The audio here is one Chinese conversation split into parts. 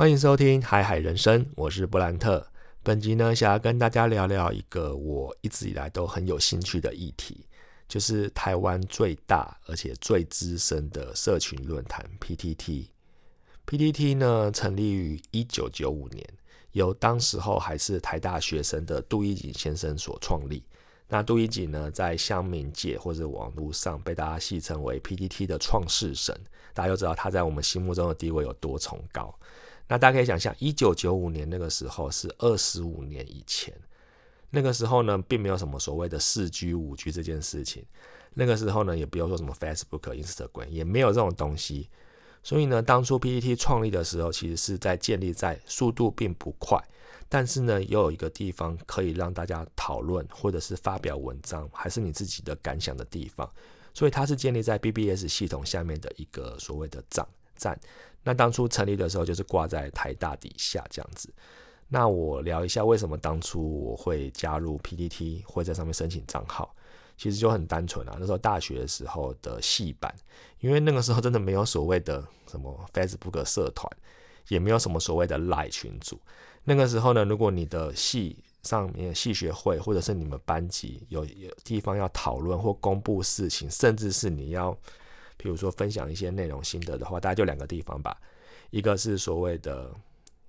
欢迎收听海海人生，我是布兰特。本集呢，想要跟大家聊聊一个我一直以来都很有兴趣的议题，就是台湾最大而且最资深的社群论坛 PTT。PTT 呢，成立于一九九五年，由当时候还是台大学生的杜一景先生所创立。那杜一景呢，在乡民界或者网络上被大家戏称为 PTT 的创世神，大家就知道他在我们心目中的地位有多崇高。那大家可以想象，一九九五年那个时候是二十五年以前，那个时候呢，并没有什么所谓的四 G、五 G 这件事情。那个时候呢，也不用说什么 Facebook、Instagram，也没有这种东西。所以呢，当初 PPT 创立的时候，其实是在建立在速度并不快，但是呢，又有一个地方可以让大家讨论或者是发表文章，还是你自己的感想的地方。所以它是建立在 BBS 系统下面的一个所谓的站站。那当初成立的时候，就是挂在台大底下这样子。那我聊一下为什么当初我会加入 PPT，会在上面申请账号。其实就很单纯啊，那时候大学的时候的系版，因为那个时候真的没有所谓的什么 Facebook 社团，也没有什么所谓的 Line 群组。那个时候呢，如果你的系上面系学会或者是你们班级有有地方要讨论或公布事情，甚至是你要。比如说分享一些内容心得的话，大概就两个地方吧。一个是所谓的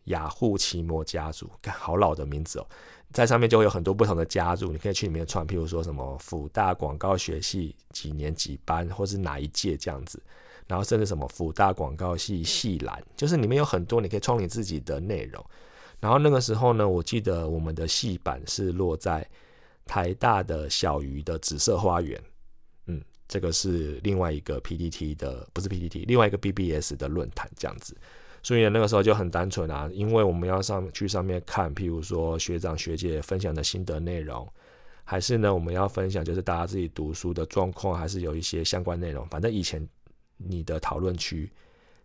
雅虎奇摩家族，好老的名字哦，在上面就会有很多不同的家族，你可以去里面串。譬如说什么辅大广告学系几年几班，或是哪一届这样子，然后甚至什么辅大广告系系栏，就是里面有很多你可以创你自己的内容。然后那个时候呢，我记得我们的系版是落在台大的小鱼的紫色花园。这个是另外一个 PPT 的，不是 PPT，另外一个 BBS 的论坛这样子，所以，那个时候就很单纯啊，因为我们要上去上面看，譬如说学长学姐分享的心得内容，还是呢我们要分享就是大家自己读书的状况，还是有一些相关内容。反正以前你的讨论区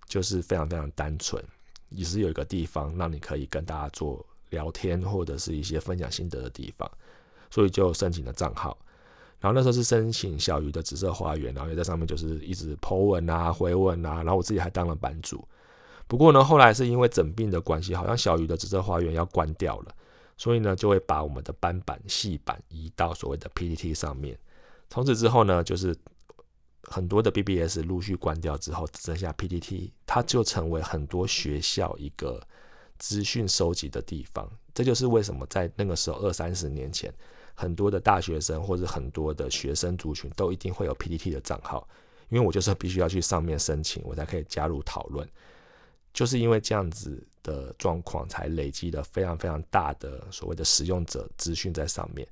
就是非常非常单纯，也是有一个地方让你可以跟大家做聊天或者是一些分享心得的地方，所以就申请了账号。然后那时候是申请小鱼的紫色花园，然后也在上面就是一直 po 文啊、回文啊，然后我自己还当了版主。不过呢，后来是因为整病的关系，好像小鱼的紫色花园要关掉了，所以呢就会把我们的班版细版移到所谓的 PPT 上面。从此之后呢，就是很多的 BBS 陆续关掉之后，只剩下 PPT，它就成为很多学校一个资讯收集的地方。这就是为什么在那个时候二三十年前。很多的大学生或者很多的学生族群都一定会有 PPT 的账号，因为我就是必须要去上面申请，我才可以加入讨论。就是因为这样子的状况，才累积了非常非常大的所谓的使用者资讯在上面。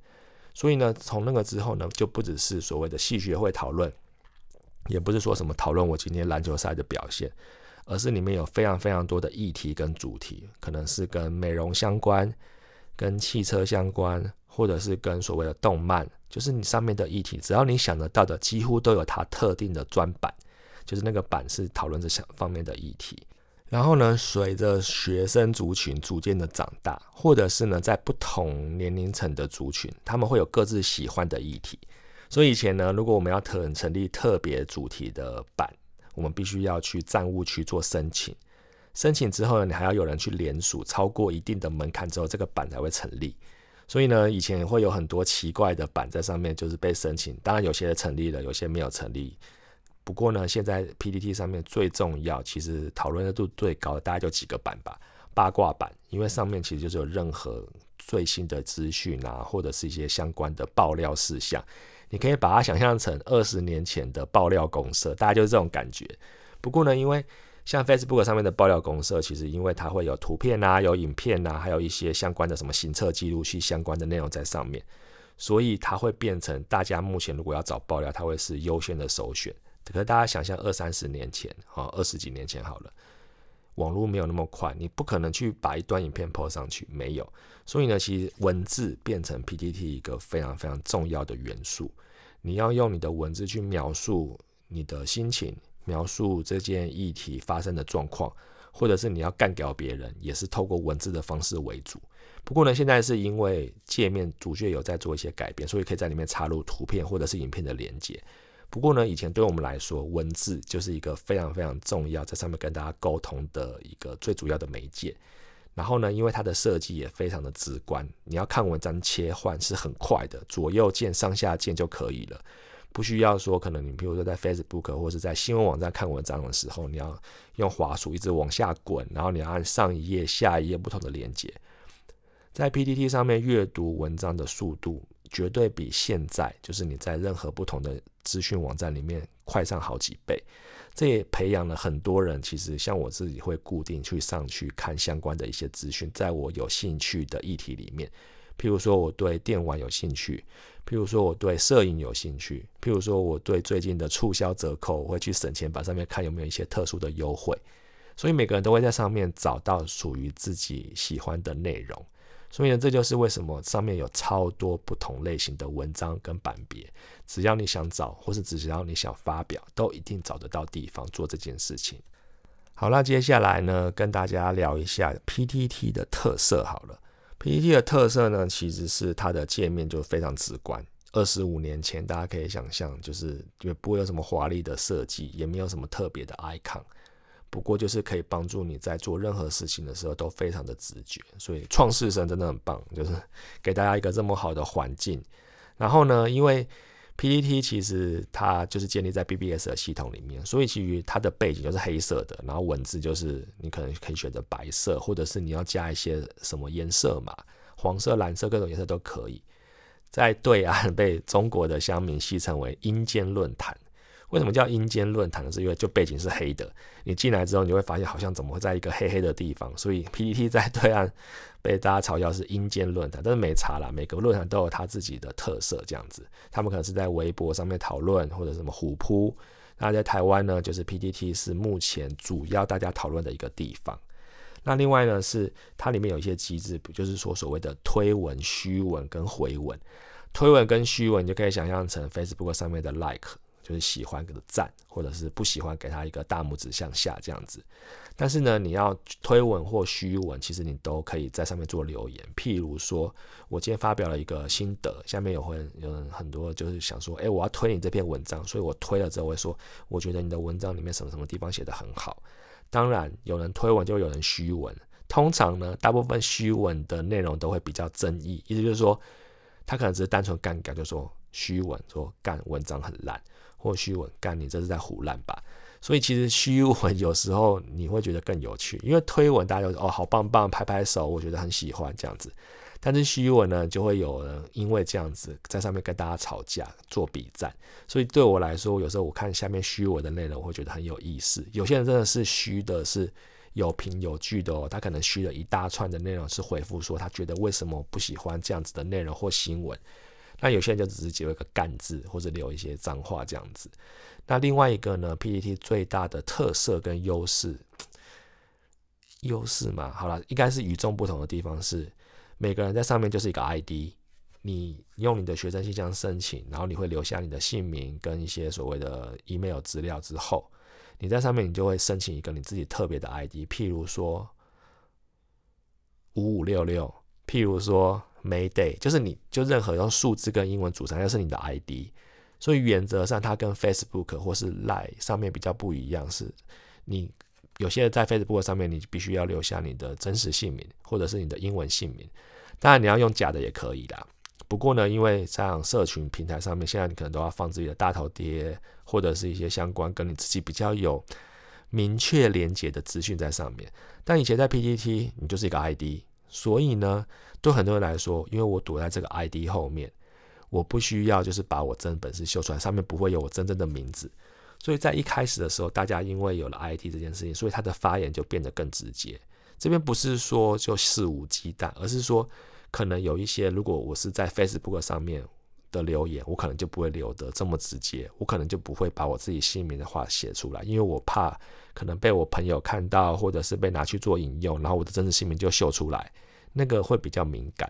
所以呢，从那个之后呢，就不只是所谓的系学会讨论，也不是说什么讨论我今天篮球赛的表现，而是里面有非常非常多的议题跟主题，可能是跟美容相关，跟汽车相关。或者是跟所谓的动漫，就是你上面的议题，只要你想得到的，几乎都有它特定的专版，就是那个版是讨论这项方面的议题。然后呢，随着学生族群逐渐的长大，或者是呢在不同年龄层的族群，他们会有各自喜欢的议题。所以以前呢，如果我们要特成立特别主题的版，我们必须要去站务区做申请，申请之后呢，你还要有人去联署，超过一定的门槛之后，这个版才会成立。所以呢，以前会有很多奇怪的版在上面，就是被申请。当然，有些成立了，有些没有成立。不过呢，现在 PPT 上面最重要，其实讨论热度最高的大概就几个版吧。八卦版，因为上面其实就是有任何最新的资讯啊，或者是一些相关的爆料事项，你可以把它想象成二十年前的爆料公社，大概就是这种感觉。不过呢，因为像 Facebook 上面的爆料公社，其实因为它会有图片啊、有影片啊，还有一些相关的什么行测记录器相关的内容在上面，所以它会变成大家目前如果要找爆料，它会是优先的首选。可是大家想象二三十年前，哈，二十几年前好了，网络没有那么快，你不可能去把一段影片 po 上去，没有。所以呢，其实文字变成 PPT 一个非常非常重要的元素。你要用你的文字去描述你的心情。描述这件议题发生的状况，或者是你要干掉别人，也是透过文字的方式为主。不过呢，现在是因为界面主角有在做一些改变，所以可以在里面插入图片或者是影片的连接。不过呢，以前对我们来说，文字就是一个非常非常重要，在上面跟大家沟通的一个最主要的媒介。然后呢，因为它的设计也非常的直观，你要看文章切换是很快的，左右键、上下键就可以了，不需要说可能你比如说在 Facebook 或者是在新闻网站看文章的时候，你要用滑鼠一直往下滚，然后你要按上一页、下一页不同的连接。在 PPT 上面阅读文章的速度，绝对比现在就是你在任何不同的资讯网站里面快上好几倍。这也培养了很多人。其实像我自己会固定去上去看相关的一些资讯，在我有兴趣的议题里面，譬如说我对电玩有兴趣，譬如说我对摄影有兴趣，譬如说我对最近的促销折扣，我会去省钱，把上面看有没有一些特殊的优惠。所以每个人都会在上面找到属于自己喜欢的内容。所以呢，这就是为什么上面有超多不同类型的文章跟版别，只要你想找，或是只要你想发表，都一定找得到地方做这件事情。好，那接下来呢，跟大家聊一下 PTT 的特色。好了 PPT 的特色呢，其实是它的界面就非常直观。二十五年前，大家可以想象，就是也不会有什么华丽的设计，也没有什么特别的 icon。不过就是可以帮助你在做任何事情的时候都非常的直觉，所以创世神真的很棒，就是给大家一个这么好的环境。然后呢，因为 PPT 其实它就是建立在 BBS 的系统里面，所以其实它的背景就是黑色的，然后文字就是你可能可以选择白色，或者是你要加一些什么颜色嘛，黄色、蓝色各种颜色都可以。在对岸被中国的乡民戏称为阴间论坛。为什么叫阴间论坛呢？是因为就背景是黑的，你进来之后你会发现好像怎么会在一个黑黑的地方，所以 PPT 在对岸被大家嘲笑是阴间论坛，但是没查啦，每个论坛都有它自己的特色，这样子，他们可能是在微博上面讨论或者什么虎扑，那在台湾呢，就是 PPT 是目前主要大家讨论的一个地方。那另外呢是它里面有一些机制，就是说所谓的推文、虚文跟回文，推文跟虚文你就可以想象成 Facebook 上面的 Like。就是喜欢给个赞，或者是不喜欢给他一个大拇指向下这样子。但是呢，你要推文或虚文，其实你都可以在上面做留言。譬如说，我今天发表了一个心得，下面有会有很多就是想说，哎，我要推你这篇文章，所以我推了之后会说，我觉得你的文章里面什么什么地方写得很好。当然，有人推文就有人虚文，通常呢，大部分虚文的内容都会比较争议，意思就是说，他可能只是单纯干干，就说虚文，说干文章很烂。或虚文干，你这是在胡乱吧？所以其实虚文有时候你会觉得更有趣，因为推文大家就哦好棒棒，拍拍手，我觉得很喜欢这样子。但是虚文呢，就会有人因为这样子在上面跟大家吵架、做比战。所以对我来说，有时候我看下面虚文的内容，我会觉得很有意思。有些人真的是虚的，是有凭有据的哦，他可能虚了一大串的内容，是回复说他觉得为什么不喜欢这样子的内容或新闻。那有些人就只是结一个干字，或者留一些脏话这样子。那另外一个呢，PPT 最大的特色跟优势，优势嘛，好了，应该是与众不同的地方是，每个人在上面就是一个 ID，你用你的学生信箱申请，然后你会留下你的姓名跟一些所谓的 email 资料之后，你在上面你就会申请一个你自己特别的 ID，譬如说五五六六，譬如说。Mayday 就是你就任何用数字跟英文组成，那是你的 ID。所以原则上，它跟 Facebook 或是 Line 上面比较不一样，是你有些在 Facebook 上面，你必须要留下你的真实姓名或者是你的英文姓名。当然你要用假的也可以啦。不过呢，因为像社群平台上面，现在你可能都要放自己的大头贴，或者是一些相关跟你自己比较有明确连接的资讯在上面。但以前在 PPT，你就是一个 ID。所以呢，对很多人来说，因为我躲在这个 ID 后面，我不需要就是把我真本事秀出来，上面不会有我真正的名字。所以在一开始的时候，大家因为有了 ID 这件事情，所以他的发言就变得更直接。这边不是说就肆无忌惮，而是说可能有一些，如果我是在 Facebook 上面的留言，我可能就不会留得这么直接，我可能就不会把我自己姓名的话写出来，因为我怕可能被我朋友看到，或者是被拿去做引用，然后我的真实姓名就秀出来。那个会比较敏感。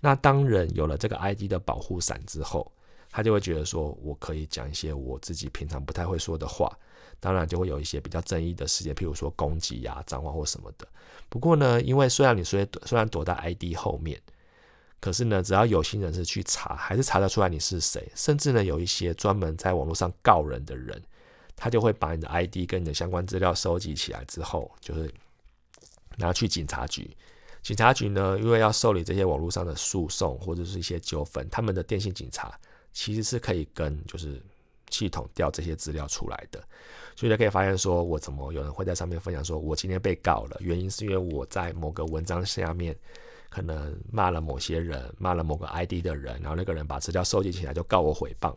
那当人有了这个 ID 的保护伞之后，他就会觉得说，我可以讲一些我自己平常不太会说的话。当然就会有一些比较争议的事件，譬如说攻击呀、脏话或什么的。不过呢，因为虽然你虽虽然躲在 ID 后面，可是呢，只要有心人士去查，还是查得出来你是谁。甚至呢，有一些专门在网络上告人的人，他就会把你的 ID 跟你的相关资料收集起来之后，就是拿去警察局。警察局呢，因为要受理这些网络上的诉讼或者是一些纠纷，他们的电信警察其实是可以跟就是系统调这些资料出来的。所以就可以发现，说我怎么有人会在上面分享，说我今天被告了，原因是因为我在某个文章下面可能骂了某些人，骂了某个 ID 的人，然后那个人把资料收集起来就告我诽谤，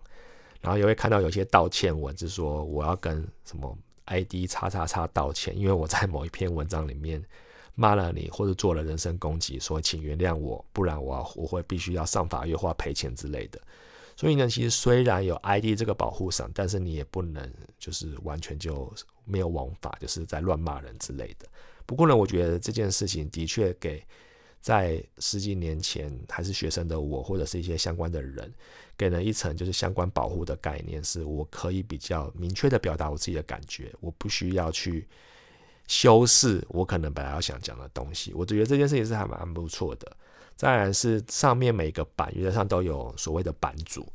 然后也会看到有些道歉文，就说我要跟什么 ID 叉叉叉道歉，因为我在某一篇文章里面骂了你，或者做了人身攻击，说请原谅我，不然我我会必须要上法院或赔钱之类的。所以呢，其实虽然有 ID 这个保护伞，但是你也不能就是完全就没有王法，就是在乱骂人之类的。不过呢，我觉得这件事情的确给在十几年前还是学生的我，或者是一些相关的人，给了一层就是相关保护的概念，是我可以比较明确的表达我自己的感觉，我不需要去修饰我可能本来要想讲的东西。我觉得这件事情是还蛮不错的。当然是上面每个版原则上都有所谓的版主，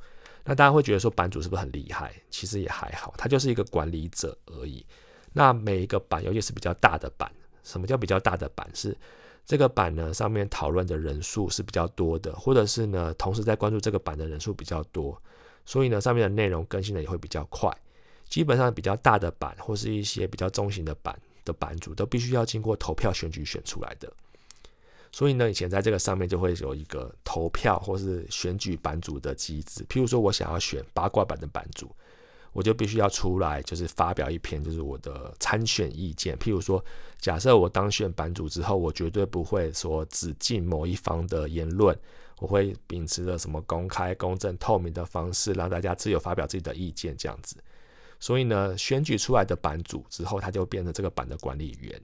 那大家会觉得说版主是不是很厉害？其实也还好，他就是一个管理者而已。那每一个版，尤其是比较大的版，什么叫比较大的版？是这个版呢上面讨论的人数是比较多的，或者是呢同时在关注这个版的人数比较多，所以呢上面的内容更新的也会比较快。基本上比较大的版或是一些比较中型的版的版主，都必须要经过投票选举选出来的。所以呢，以前在这个上面就会有一个投票或是选举版主的机制。譬如说，我想要选八卦版的版主，我就必须要出来，就是发表一篇，就是我的参选意见。譬如说，假设我当选版主之后，我绝对不会说只进某一方的言论，我会秉持着什么公开、公正、透明的方式，让大家自由发表自己的意见这样子。所以呢，选举出来的版主之后，他就变成这个版的管理员。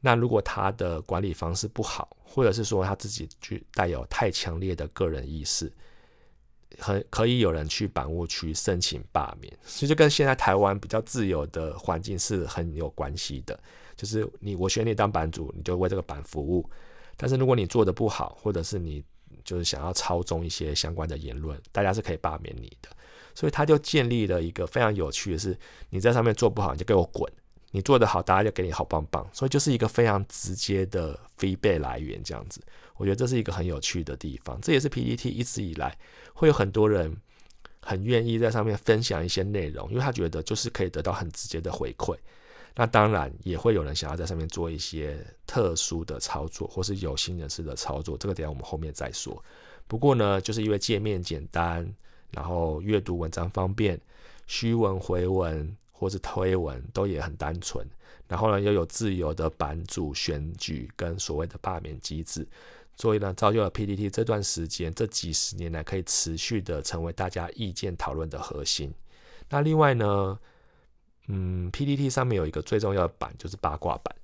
那如果他的管理方式不好，或者是说他自己具带有太强烈的个人意识，很可以有人去版务区申请罢免，所以就跟现在台湾比较自由的环境是很有关系的。就是你我选你当版主，你就为这个版服务。但是如果你做的不好，或者是你就是想要操纵一些相关的言论，大家是可以罢免你的。所以他就建立了一个非常有趣的是，你在上面做不好，你就给我滚。你做得好，大家就给你好棒棒，所以就是一个非常直接的 feedback 来源，这样子，我觉得这是一个很有趣的地方。这也是 PPT 一直以来会有很多人很愿意在上面分享一些内容，因为他觉得就是可以得到很直接的回馈。那当然也会有人想要在上面做一些特殊的操作，或是有心人士的操作，这个等下我们后面再说。不过呢，就是因为界面简单，然后阅读文章方便，虚文回文。或是推文都也很单纯，然后呢又有自由的版主选举跟所谓的罢免机制，所以呢造就了 PPT 这段时间这几十年来可以持续的成为大家意见讨论的核心。那另外呢，嗯，PPT 上面有一个最重要的版就是八卦版，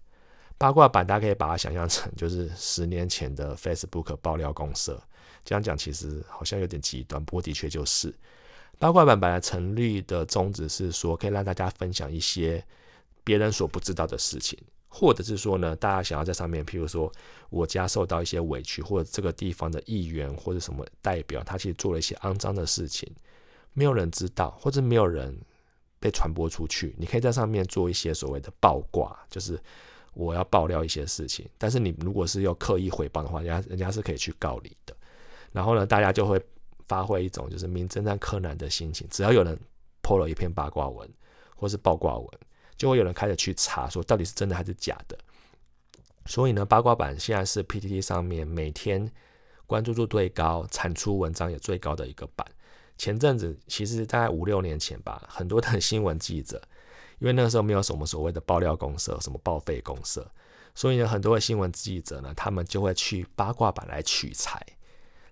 八卦版大家可以把它想象成就是十年前的 Facebook 爆料公社，这样讲其实好像有点极端，不过的确就是。八卦版本来成立的宗旨是说，可以让大家分享一些别人所不知道的事情，或者是说呢，大家想要在上面，譬如说我家受到一些委屈，或者这个地方的议员或者什么代表，他其实做了一些肮脏的事情，没有人知道，或者没有人被传播出去，你可以在上面做一些所谓的爆挂，就是我要爆料一些事情，但是你如果是要刻意诽谤的话，人家人家是可以去告你的，然后呢，大家就会。发挥一种就是名侦探柯南的心情，只要有人破了一篇八卦文或是爆卦文，就会有人开始去查，说到底是真的还是假的。所以呢，八卦版现在是 PTT 上面每天关注度最高、产出文章也最高的一个版。前阵子其实大概五六年前吧，很多的新闻记者，因为那个时候没有什么所谓的爆料公社、什么报废公社，所以呢，很多的新闻记者呢，他们就会去八卦版来取材。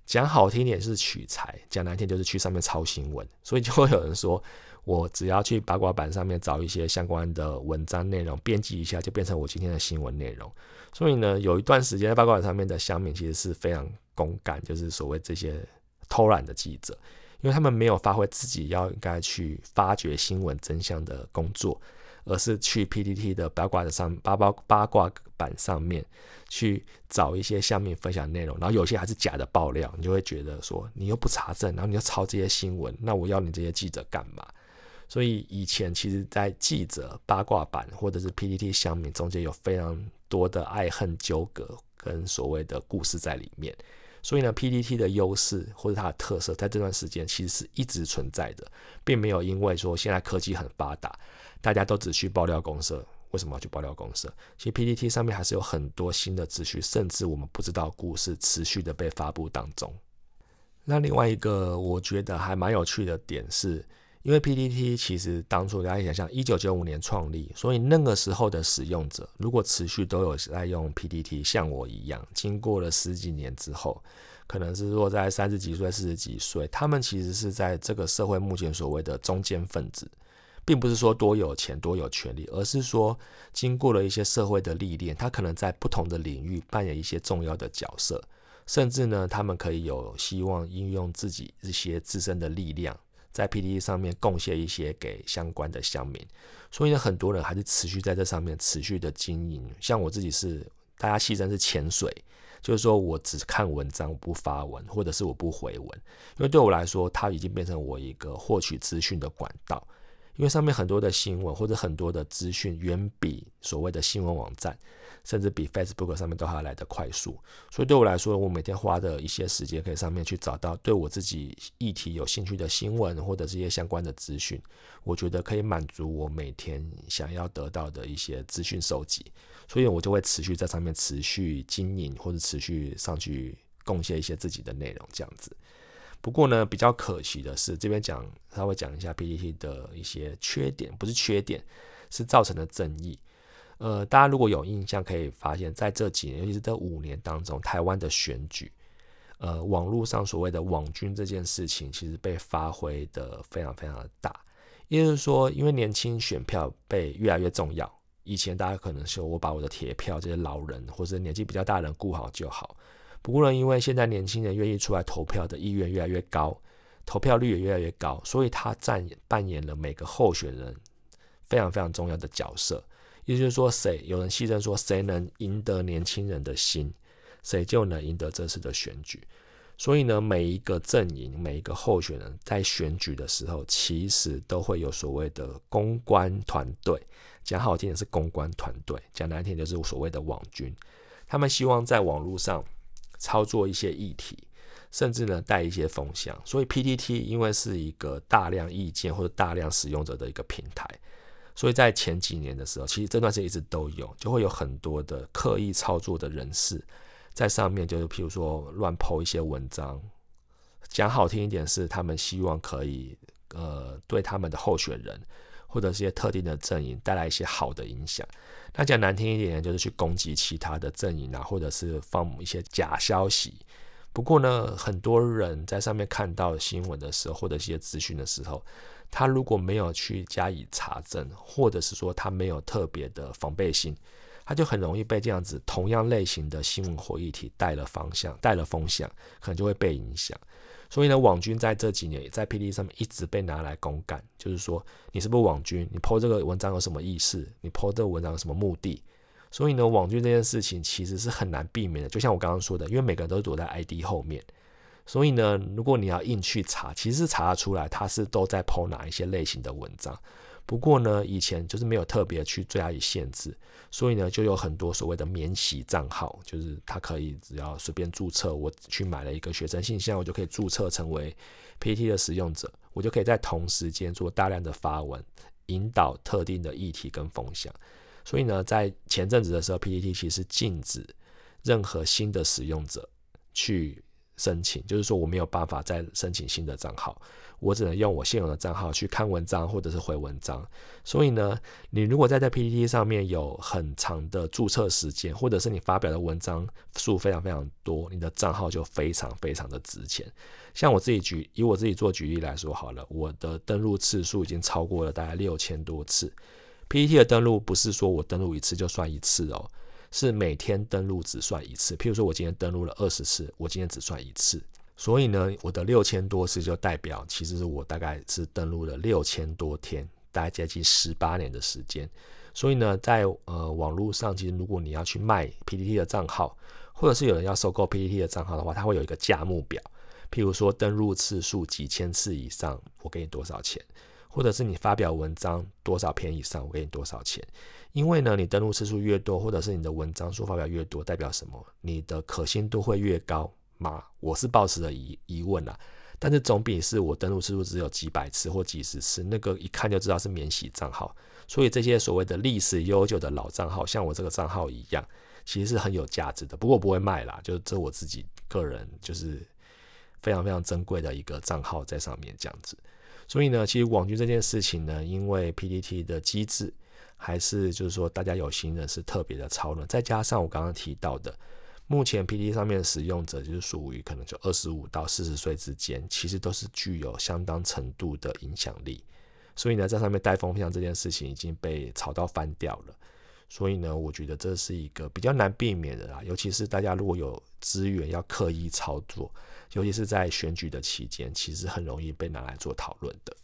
讲好听点是取材，讲难听就是去上面抄新闻，所以就会有人说，我只要去八卦版上面找一些相关的文章内容，编辑一下就变成我今天的新闻内容。所以呢，有一段时间八卦版上面的乡民其实是非常公干，就是所谓这些偷懒的记者，因为他们没有发挥自己要应该去发掘新闻真相的工作，而是去 PTT 的八卦的上八八八卦版上面去找一些下面分享内容，然后有些还是假的爆料，你就会觉得说你又不查证，然后你又抄这些新闻，那我要你这些记者干嘛？所以以前其实，在记者八卦版或者是 PTT 上面中间有非常多的爱恨纠葛跟所谓的故事在里面。所以呢，PTT 的优势或者它的特色，在这段时间其实是一直存在的，并没有因为说现在科技很发达，大家都只去爆料公社，为什么要去爆料公社？其实 PTT 上面还是有很多新的资讯，甚至我们不知道故事持续的被发布当中。那另外一个我觉得还蛮有趣的点是。因为 PTT 其实当初大家想象，一九九五年创立，所以那个时候的使用者如果持续都有在用 PTT，像我一样，经过了十几年之后，可能是落在三十几岁、四十几岁，他们其实是在这个社会目前所谓的中间分子，并不是说多有钱、多有权利，而是说经过了一些社会的历练，他可能在不同的领域扮演一些重要的角色，甚至呢，他们可以有希望应用自己一些自身的力量。在 PTT 上面贡献一些给相关的乡民，所以呢，很多人还是持续在这上面持续的经营。像我自己是，大家戏称是潜水，就是说我只看文章不发文，或者是我不回文，因为对我来说，它已经变成我一个获取资讯的管道。因为上面很多的新闻或者很多的资讯，远比所谓的新闻网站。甚至比 Facebook 上面都还要来得快速，所以对我来说，我每天花的一些时间，可以上面去找到对我自己议题有兴趣的新闻或者这些相关的资讯，我觉得可以满足我每天想要得到的一些资讯收集，所以我就会持续在上面持续经营或者持续上去贡献一些自己的内容这样子。不过呢，比较可惜的是，这边讲稍微讲一下 PPT 的一些缺点，不是缺点，是造成的争议。呃，大家如果有印象，可以发现，在这几年，尤其是这五年当中，台湾的选举，呃，网络上所谓的网军这件事情，其实被发挥的非常非常的大。也就是说，因为年轻选票被越来越重要，以前大家可能说我把我的铁票这些老人或者年纪比较大的人顾好就好。不过呢，因为现在年轻人愿意出来投票的意愿越来越高，投票率也越来越高，所以他占扮演了每个候选人非常非常重要的角色。也就是说，谁有人戏称说，谁能赢得年轻人的心，谁就能赢得这次的选举。所以呢，每一个阵营、每一个候选人，在选举的时候，其实都会有所谓的公关团队。讲好听的是公关团队，讲难听就是所谓的网军。他们希望在网络上操作一些议题，甚至呢带一些风向。所以 PTT 因为是一个大量意见或者大量使用者的一个平台。所以在前几年的时候，其实这段时间一直都有，就会有很多的刻意操作的人士在上面，就是譬如说乱抛一些文章，讲好听一点是他们希望可以呃对他们的候选人或者一些特定的阵营带来一些好的影响，那讲难听一点就是去攻击其他的阵营啊，或者是放一些假消息。不过呢，很多人在上面看到新闻的时候，或者一些资讯的时候。他如果没有去加以查证，或者是说他没有特别的防备心，他就很容易被这样子同样类型的新闻或议题带了方向、带了风向，可能就会被影响。所以呢，网军在这几年也在 P D 上面一直被拿来公干，就是说你是不是网军？你 po 这个文章有什么意思？你 po 这个文章有什么目的？所以呢，网军这件事情其实是很难避免的。就像我刚刚说的，因为每个人都躲在 I D 后面。所以呢，如果你要硬去查，其实查得出来，他是都在抛哪一些类型的文章。不过呢，以前就是没有特别去加以限制，所以呢，就有很多所谓的免洗账号，就是他可以只要随便注册，我去买了一个学生信箱，我就可以注册成为 PT 的使用者，我就可以在同时间做大量的发文，引导特定的议题跟风向。所以呢，在前阵子的时候，PPT 其实禁止任何新的使用者去。申请就是说我没有办法再申请新的账号，我只能用我现有的账号去看文章或者是回文章。所以呢，你如果在在 PPT 上面有很长的注册时间，或者是你发表的文章数非常非常多，你的账号就非常非常的值钱。像我自己举以我自己做举例来说好了，我的登录次数已经超过了大概六千多次。PPT 的登录不是说我登录一次就算一次哦。是每天登录只算一次，譬如说我今天登录了二十次，我今天只算一次。所以呢，我的六千多次就代表，其实是我大概是登录了六千多天大概接近十八年的时间。所以呢，在呃网络上，其实如果你要去卖 PPT 的账号，或者是有人要收购 PPT 的账号的话，它会有一个价目表。譬如说登录次数几千次以上，我给你多少钱；或者是你发表文章多少篇以上，我给你多少钱。因为呢，你登录次数越多，或者是你的文章数发表越多，代表什么？你的可信度会越高吗？我是抱持的疑疑问啊。但是总比是我登录次数只有几百次或几十次，那个一看就知道是免洗账号。所以这些所谓的历史悠久的老账号，像我这个账号一样，其实是很有价值的。不过不会卖啦，就这我自己个人就是非常非常珍贵的一个账号在上面这样子。所以呢，其实网军这件事情呢，因为 P D T 的机制，还是就是说大家有心人是特别的超人，再加上我刚刚提到的。目前 P D 上面使用者就是属于可能就二十五到四十岁之间，其实都是具有相当程度的影响力。所以呢，在上面带风向这件事情已经被炒到翻掉了。所以呢，我觉得这是一个比较难避免的啦。尤其是大家如果有资源要刻意操作，尤其是在选举的期间，其实很容易被拿来做讨论的。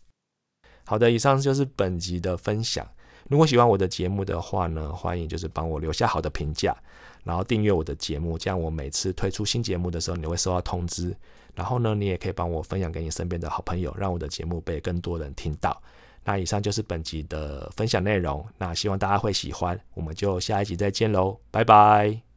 好的，以上就是本集的分享。如果喜欢我的节目的话呢，欢迎就是帮我留下好的评价。然后订阅我的节目，这样我每次推出新节目的时候，你会收到通知。然后呢，你也可以帮我分享给你身边的好朋友，让我的节目被更多人听到。那以上就是本集的分享内容，那希望大家会喜欢，我们就下一集再见喽，拜拜。